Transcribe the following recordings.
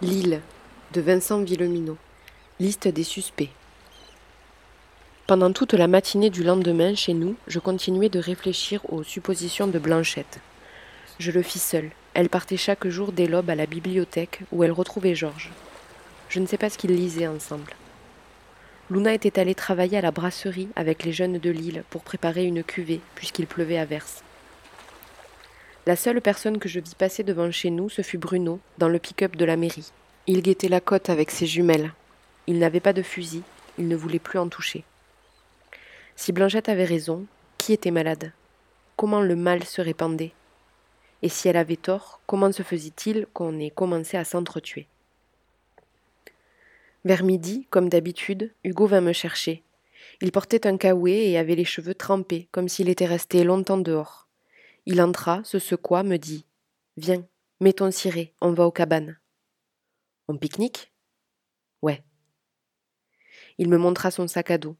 L'île de Vincent Villeminot. Liste des suspects. Pendant toute la matinée du lendemain, chez nous, je continuais de réfléchir aux suppositions de Blanchette. Je le fis seule. Elle partait chaque jour dès l'aube à la bibliothèque où elle retrouvait Georges. Je ne sais pas ce qu'ils lisaient ensemble. Luna était allée travailler à la brasserie avec les jeunes de l'île pour préparer une cuvée puisqu'il pleuvait à verse. La seule personne que je vis passer devant chez nous, ce fut Bruno, dans le pick-up de la mairie. Il guettait la côte avec ses jumelles. Il n'avait pas de fusil, il ne voulait plus en toucher. Si Blanchette avait raison, qui était malade? Comment le mal se répandait? Et si elle avait tort, comment se faisait-il qu'on ait commencé à s'entretuer? Vers midi, comme d'habitude, Hugo vint me chercher. Il portait un caouet et avait les cheveux trempés, comme s'il était resté longtemps dehors. Il entra, se secoua, me dit Viens, mets ton ciré, on va aux cabanes. On pique-nique Ouais. Il me montra son sac à dos.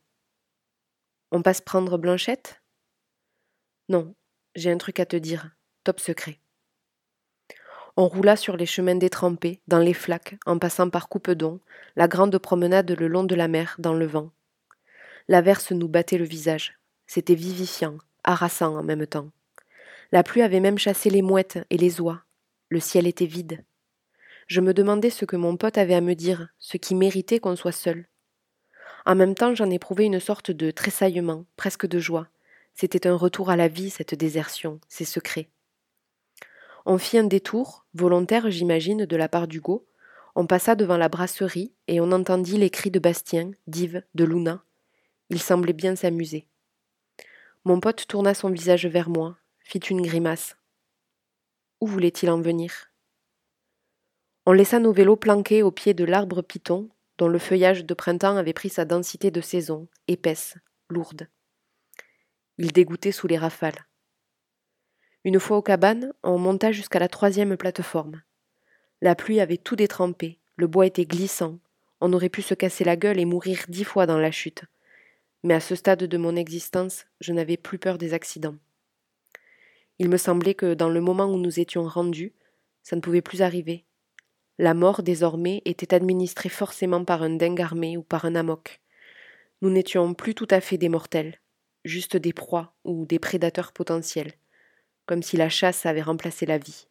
On passe prendre Blanchette Non, j'ai un truc à te dire, top secret. On roula sur les chemins détrempés, dans les flaques, en passant par Coupedon, la grande promenade le long de la mer, dans le vent. L'averse nous battait le visage. C'était vivifiant, harassant en même temps. La pluie avait même chassé les mouettes et les oies. Le ciel était vide. Je me demandais ce que mon pote avait à me dire, ce qui méritait qu'on soit seul. En même temps, j'en éprouvais une sorte de tressaillement, presque de joie. C'était un retour à la vie, cette désertion, ces secrets. On fit un détour, volontaire j'imagine, de la part d'Hugo. On passa devant la brasserie et on entendit les cris de Bastien, d'Yves, de Luna. Il semblait bien s'amuser. Mon pote tourna son visage vers moi, fit une grimace. Où voulait-il en venir? On laissa nos vélos planqués au pied de l'arbre piton, dont le feuillage de printemps avait pris sa densité de saison, épaisse, lourde. Il dégoûtait sous les rafales. Une fois aux cabanes, on monta jusqu'à la troisième plateforme. La pluie avait tout détrempé, le bois était glissant, on aurait pu se casser la gueule et mourir dix fois dans la chute. Mais à ce stade de mon existence, je n'avais plus peur des accidents. Il me semblait que dans le moment où nous étions rendus, ça ne pouvait plus arriver. La mort, désormais, était administrée forcément par un dingue armé ou par un amok. Nous n'étions plus tout à fait des mortels, juste des proies ou des prédateurs potentiels, comme si la chasse avait remplacé la vie.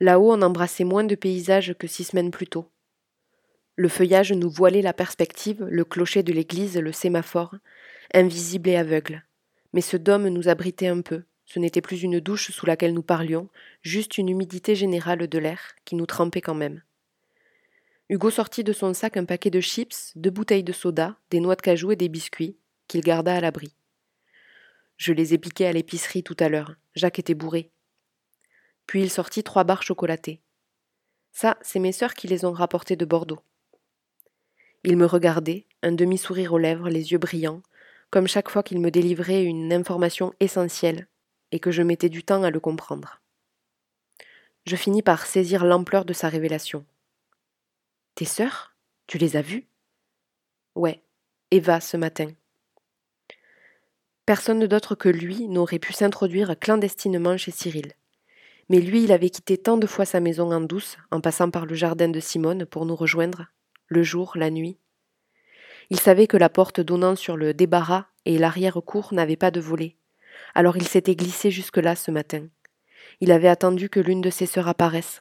Là-haut, on embrassait moins de paysages que six semaines plus tôt. Le feuillage nous voilait la perspective, le clocher de l'église, le sémaphore, invisible et aveugle mais ce dôme nous abritait un peu. Ce n'était plus une douche sous laquelle nous parlions, juste une humidité générale de l'air qui nous trempait quand même. Hugo sortit de son sac un paquet de chips, deux bouteilles de soda, des noix de cajou et des biscuits, qu'il garda à l'abri. Je les ai piqués à l'épicerie tout à l'heure. Jacques était bourré. Puis il sortit trois barres chocolatées. Ça, c'est mes sœurs qui les ont rapportées de Bordeaux. Il me regardait, un demi-sourire aux lèvres, les yeux brillants, comme chaque fois qu'il me délivrait une information essentielle et que je mettais du temps à le comprendre. Je finis par saisir l'ampleur de sa révélation. Tes sœurs? Tu les as vues? Ouais, Eva ce matin. Personne d'autre que lui n'aurait pu s'introduire clandestinement chez Cyril. Mais lui, il avait quitté tant de fois sa maison en douce, en passant par le jardin de Simone pour nous rejoindre, le jour, la nuit, il savait que la porte donnant sur le débarras et l'arrière-cour n'avait pas de volet. Alors il s'était glissé jusque-là ce matin. Il avait attendu que l'une de ses sœurs apparaisse.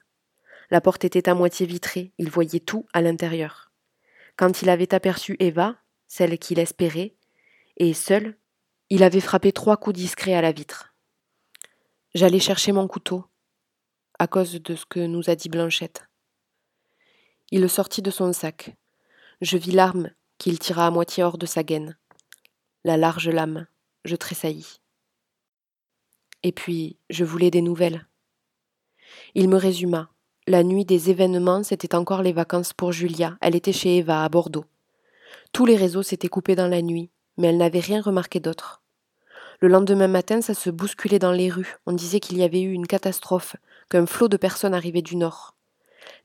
La porte était à moitié vitrée, il voyait tout à l'intérieur. Quand il avait aperçu Eva, celle qu'il espérait, et seule, il avait frappé trois coups discrets à la vitre. J'allais chercher mon couteau, à cause de ce que nous a dit Blanchette. Il le sortit de son sac. Je vis l'arme qu'il tira à moitié hors de sa gaine. La large lame, je tressaillis. Et puis, je voulais des nouvelles. Il me résuma. La nuit des événements, c'était encore les vacances pour Julia. Elle était chez Eva, à Bordeaux. Tous les réseaux s'étaient coupés dans la nuit, mais elle n'avait rien remarqué d'autre. Le lendemain matin, ça se bousculait dans les rues. On disait qu'il y avait eu une catastrophe, qu'un flot de personnes arrivait du nord.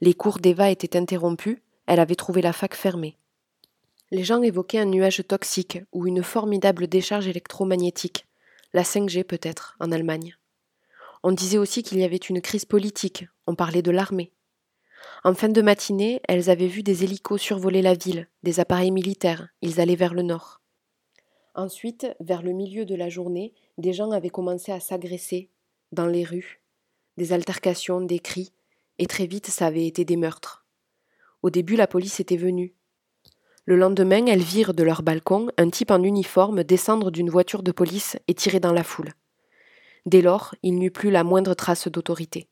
Les cours d'Eva étaient interrompus, elle avait trouvé la fac fermée. Les gens évoquaient un nuage toxique ou une formidable décharge électromagnétique, la 5G peut-être, en Allemagne. On disait aussi qu'il y avait une crise politique, on parlait de l'armée. En fin de matinée, elles avaient vu des hélicos survoler la ville, des appareils militaires. Ils allaient vers le nord. Ensuite, vers le milieu de la journée, des gens avaient commencé à s'agresser dans les rues, des altercations, des cris, et très vite ça avait été des meurtres. Au début, la police était venue. Le lendemain, elles virent de leur balcon un type en uniforme descendre d'une voiture de police et tirer dans la foule. Dès lors, il n'y eut plus la moindre trace d'autorité.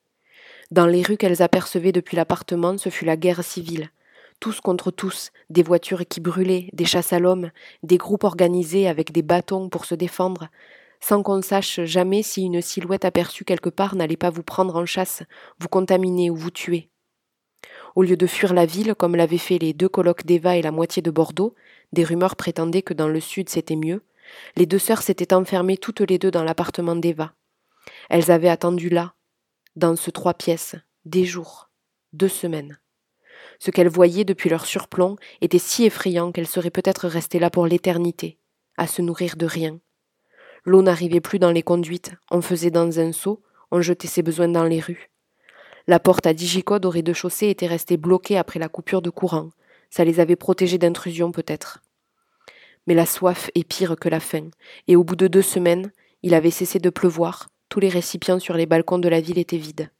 Dans les rues qu'elles apercevaient depuis l'appartement, ce fut la guerre civile. Tous contre tous, des voitures qui brûlaient, des chasses à l'homme, des groupes organisés avec des bâtons pour se défendre, sans qu'on sache jamais si une silhouette aperçue quelque part n'allait pas vous prendre en chasse, vous contaminer ou vous tuer. Au lieu de fuir la ville, comme l'avaient fait les deux colloques d'Eva et la moitié de Bordeaux, des rumeurs prétendaient que dans le sud c'était mieux, les deux sœurs s'étaient enfermées toutes les deux dans l'appartement d'Eva. Elles avaient attendu là, dans ce trois pièces, des jours, deux semaines. Ce qu'elles voyaient depuis leur surplomb était si effrayant qu'elles seraient peut-être restées là pour l'éternité, à se nourrir de rien, L'eau n'arrivait plus dans les conduites, on faisait dans un seau, on jetait ses besoins dans les rues. La porte à digicode au rez-de-chaussée était restée bloquée après la coupure de courant. Ça les avait protégés d'intrusion peut-être. Mais la soif est pire que la faim, et au bout de deux semaines, il avait cessé de pleuvoir, tous les récipients sur les balcons de la ville étaient vides.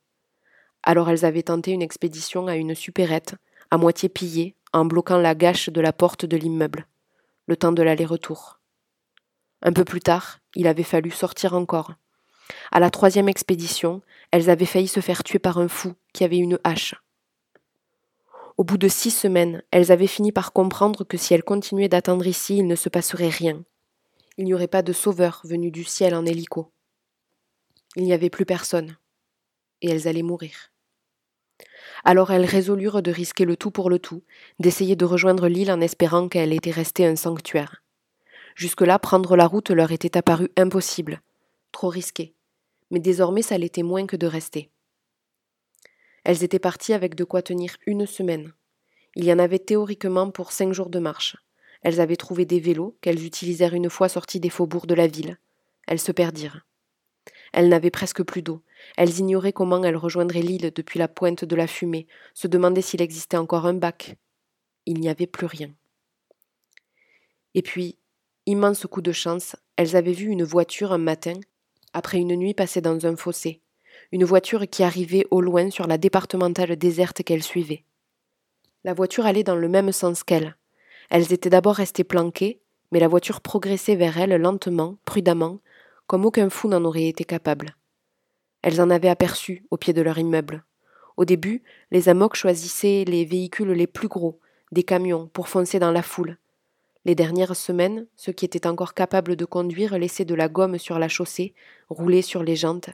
Alors elles avaient tenté une expédition à une supérette, à moitié pillée, en bloquant la gâche de la porte de l'immeuble. Le temps de l'aller-retour. Un peu plus tard, il avait fallu sortir encore. À la troisième expédition, elles avaient failli se faire tuer par un fou qui avait une hache. Au bout de six semaines, elles avaient fini par comprendre que si elles continuaient d'attendre ici, il ne se passerait rien. Il n'y aurait pas de sauveur venu du ciel en hélico. Il n'y avait plus personne. Et elles allaient mourir. Alors elles résolurent de risquer le tout pour le tout, d'essayer de rejoindre l'île en espérant qu'elle était restée un sanctuaire. Jusque-là, prendre la route leur était apparu impossible, trop risqué. Mais désormais, ça l'était moins que de rester. Elles étaient parties avec de quoi tenir une semaine. Il y en avait théoriquement pour cinq jours de marche. Elles avaient trouvé des vélos qu'elles utilisèrent une fois sorties des faubourgs de la ville. Elles se perdirent. Elles n'avaient presque plus d'eau. Elles ignoraient comment elles rejoindraient l'île depuis la pointe de la fumée, se demandaient s'il existait encore un bac. Il n'y avait plus rien. Et puis, Immense coup de chance, elles avaient vu une voiture un matin, après une nuit passée dans un fossé, une voiture qui arrivait au loin sur la départementale déserte qu'elles suivaient. La voiture allait dans le même sens qu'elles. Elles étaient d'abord restées planquées, mais la voiture progressait vers elles lentement, prudemment, comme aucun fou n'en aurait été capable. Elles en avaient aperçu au pied de leur immeuble. Au début, les amocs choisissaient les véhicules les plus gros, des camions, pour foncer dans la foule. Les dernières semaines, ceux qui étaient encore capables de conduire laissaient de la gomme sur la chaussée, roulaient sur les jantes,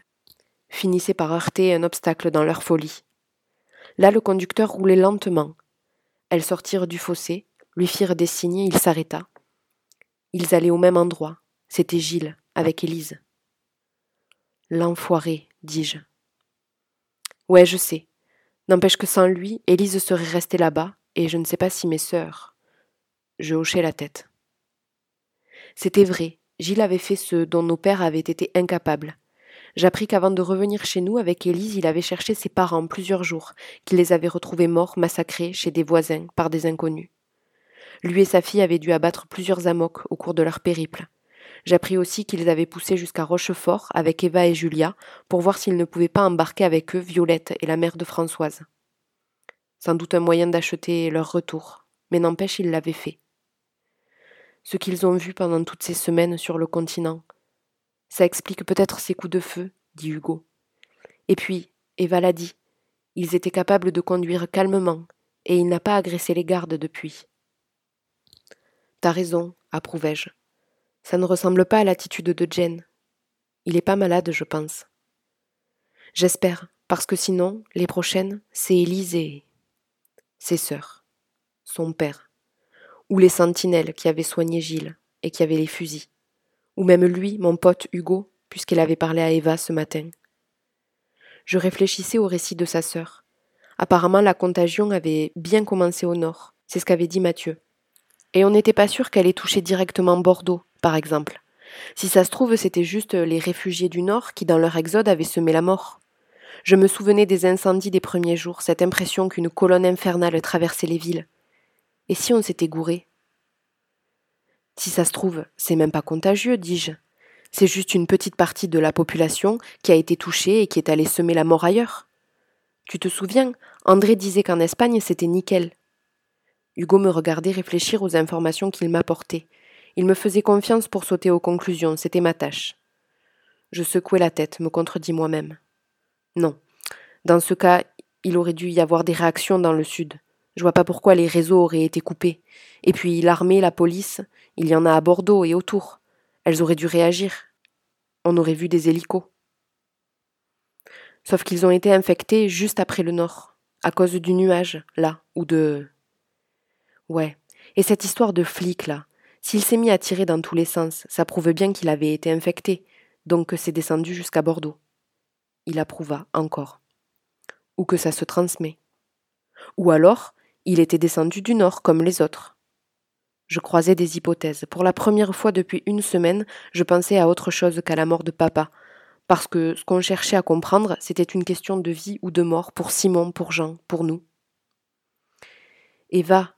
finissaient par heurter un obstacle dans leur folie. Là, le conducteur roulait lentement. Elles sortirent du fossé, lui firent des signes, il s'arrêta. Ils allaient au même endroit. C'était Gilles, avec Élise. L'enfoiré, dis-je. Ouais, je sais. N'empêche que sans lui, Élise serait restée là-bas, et je ne sais pas si mes sœurs. Je hochai la tête. C'était vrai, Gilles avait fait ce dont nos pères avaient été incapables. J'appris qu'avant de revenir chez nous avec Élise, il avait cherché ses parents plusieurs jours, qu'il les avait retrouvés morts, massacrés chez des voisins par des inconnus. Lui et sa fille avaient dû abattre plusieurs amocs au cours de leur périple. J'appris aussi qu'ils avaient poussé jusqu'à Rochefort avec Eva et Julia pour voir s'ils ne pouvaient pas embarquer avec eux Violette et la mère de Françoise. Sans doute un moyen d'acheter leur retour, mais n'empêche, ils l'avaient fait ce qu'ils ont vu pendant toutes ces semaines sur le continent. Ça explique peut-être ces coups de feu, dit Hugo. Et puis, Eva l'a dit, ils étaient capables de conduire calmement, et il n'a pas agressé les gardes depuis. T'as raison, approuvai-je. Ça ne ressemble pas à l'attitude de Jen. Il est pas malade, je pense. J'espère, parce que sinon, les prochaines, c'est Élise et ses sœurs, son père ou les sentinelles qui avaient soigné Gilles et qui avaient les fusils, ou même lui, mon pote Hugo, puisqu'il avait parlé à Eva ce matin. Je réfléchissais au récit de sa sœur. Apparemment, la contagion avait bien commencé au nord, c'est ce qu'avait dit Mathieu. Et on n'était pas sûr qu'elle ait touché directement Bordeaux, par exemple. Si ça se trouve, c'était juste les réfugiés du nord qui, dans leur exode, avaient semé la mort. Je me souvenais des incendies des premiers jours, cette impression qu'une colonne infernale traversait les villes. Et si on s'était gouré? Si ça se trouve, c'est même pas contagieux, dis-je. C'est juste une petite partie de la population qui a été touchée et qui est allée semer la mort ailleurs. Tu te souviens, André disait qu'en Espagne c'était nickel. Hugo me regardait réfléchir aux informations qu'il m'apportait. Il me faisait confiance pour sauter aux conclusions, c'était ma tâche. Je secouai la tête, me contredis moi-même. Non. Dans ce cas, il aurait dû y avoir des réactions dans le sud. Je vois pas pourquoi les réseaux auraient été coupés. Et puis l'armée, la police, il y en a à Bordeaux et autour. Elles auraient dû réagir. On aurait vu des hélicos. Sauf qu'ils ont été infectés juste après le nord, à cause du nuage, là, ou de. Ouais. Et cette histoire de flic, là, s'il s'est mis à tirer dans tous les sens, ça prouve bien qu'il avait été infecté, donc que c'est descendu jusqu'à Bordeaux. Il approuva encore. Ou que ça se transmet. Ou alors, il était descendu du nord comme les autres. Je croisais des hypothèses. Pour la première fois depuis une semaine, je pensais à autre chose qu'à la mort de papa, parce que ce qu'on cherchait à comprendre, c'était une question de vie ou de mort pour Simon, pour Jean, pour nous. Eva,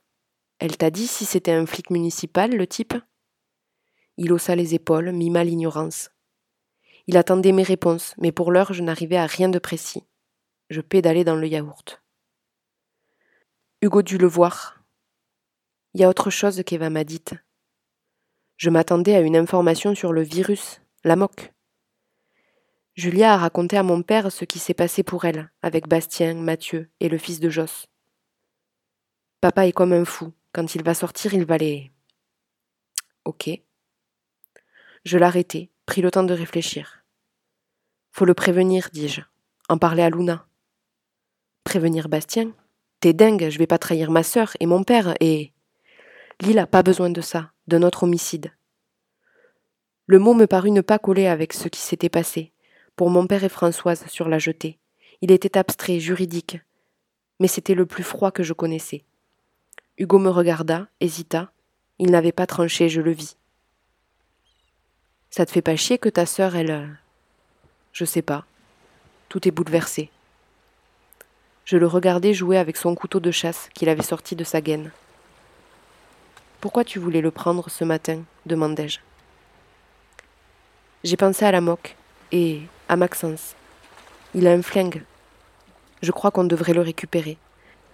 elle t'a dit si c'était un flic municipal, le type? Il haussa les épaules, mima l'ignorance. Il attendait mes réponses, mais pour l'heure je n'arrivais à rien de précis. Je pédalais dans le yaourt. Hugo dut le voir. Il y a autre chose qu'Eva m'a dite. Je m'attendais à une information sur le virus, la moque. Julia a raconté à mon père ce qui s'est passé pour elle, avec Bastien, Mathieu et le fils de Josse. Papa est comme un fou. Quand il va sortir, il va les. Ok. Je l'arrêtai, pris le temps de réfléchir. Faut le prévenir, dis-je. En parler à Luna. Prévenir Bastien? T'es dingue, je vais pas trahir ma sœur et mon père et. Lila, pas besoin de ça, de notre homicide. Le mot me parut ne pas coller avec ce qui s'était passé, pour mon père et Françoise sur la jetée. Il était abstrait, juridique, mais c'était le plus froid que je connaissais. Hugo me regarda, hésita. Il n'avait pas tranché, je le vis. Ça te fait pas chier que ta sœur, elle. Euh, je sais pas. Tout est bouleversé. Je le regardais jouer avec son couteau de chasse qu'il avait sorti de sa gaine. Pourquoi tu voulais le prendre ce matin? demandai-je. J'ai pensé à la moque et à Maxence. Il a un flingue. Je crois qu'on devrait le récupérer.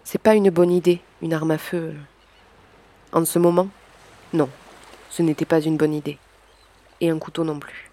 C'est pas une bonne idée, une arme à feu. En ce moment, non, ce n'était pas une bonne idée. Et un couteau non plus.